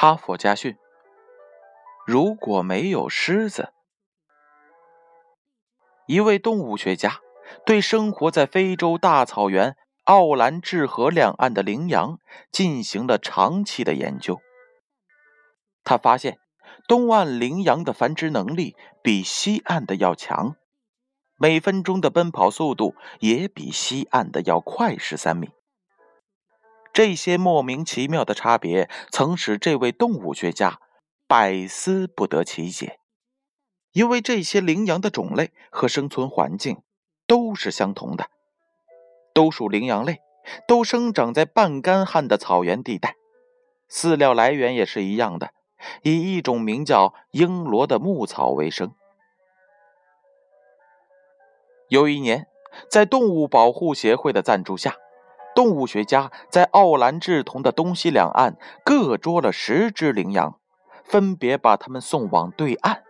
哈佛家训：如果没有狮子，一位动物学家对生活在非洲大草原奥兰治河两岸的羚羊进行了长期的研究。他发现，东岸羚羊的繁殖能力比西岸的要强，每分钟的奔跑速度也比西岸的要快十三米。这些莫名其妙的差别曾使这位动物学家百思不得其解，因为这些羚羊的种类和生存环境都是相同的，都属羚羊类，都生长在半干旱的草原地带，饲料来源也是一样的，以一种名叫英罗的牧草为生。有一年，在动物保护协会的赞助下。动物学家在奥兰治同的东西两岸各捉了十只羚羊，分别把它们送往对岸。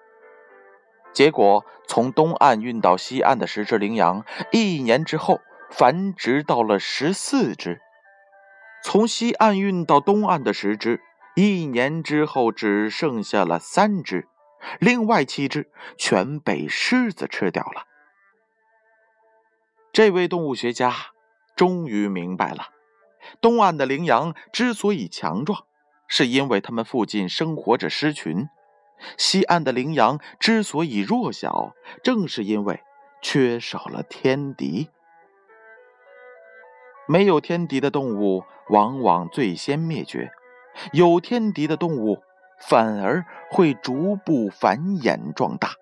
结果，从东岸运到西岸的十只羚羊，一年之后繁殖到了十四只；从西岸运到东岸的十只，一年之后只剩下了三只，另外七只全被狮子吃掉了。这位动物学家。终于明白了，东岸的羚羊之所以强壮，是因为它们附近生活着狮群；西岸的羚羊之所以弱小，正是因为缺少了天敌。没有天敌的动物往往最先灭绝，有天敌的动物反而会逐步繁衍壮大。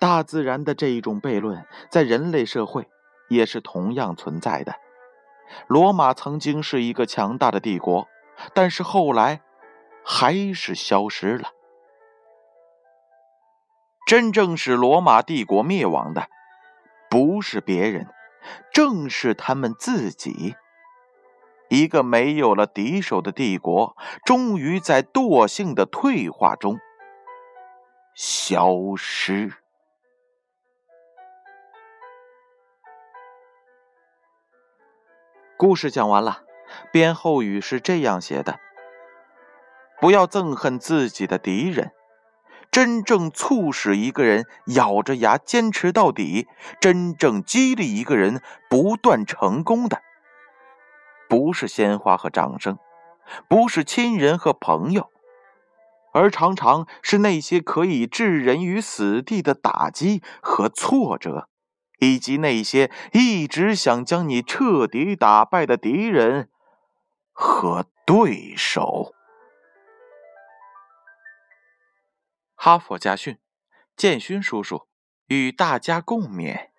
大自然的这一种悖论，在人类社会。也是同样存在的。罗马曾经是一个强大的帝国，但是后来还是消失了。真正使罗马帝国灭亡的，不是别人，正是他们自己。一个没有了敌手的帝国，终于在惰性的退化中消失。故事讲完了，编后语是这样写的：不要憎恨自己的敌人，真正促使一个人咬着牙坚持到底，真正激励一个人不断成功的，不是鲜花和掌声，不是亲人和朋友，而常常是那些可以置人于死地的打击和挫折。以及那些一直想将你彻底打败的敌人和对手。哈佛家训，建勋叔叔与大家共勉。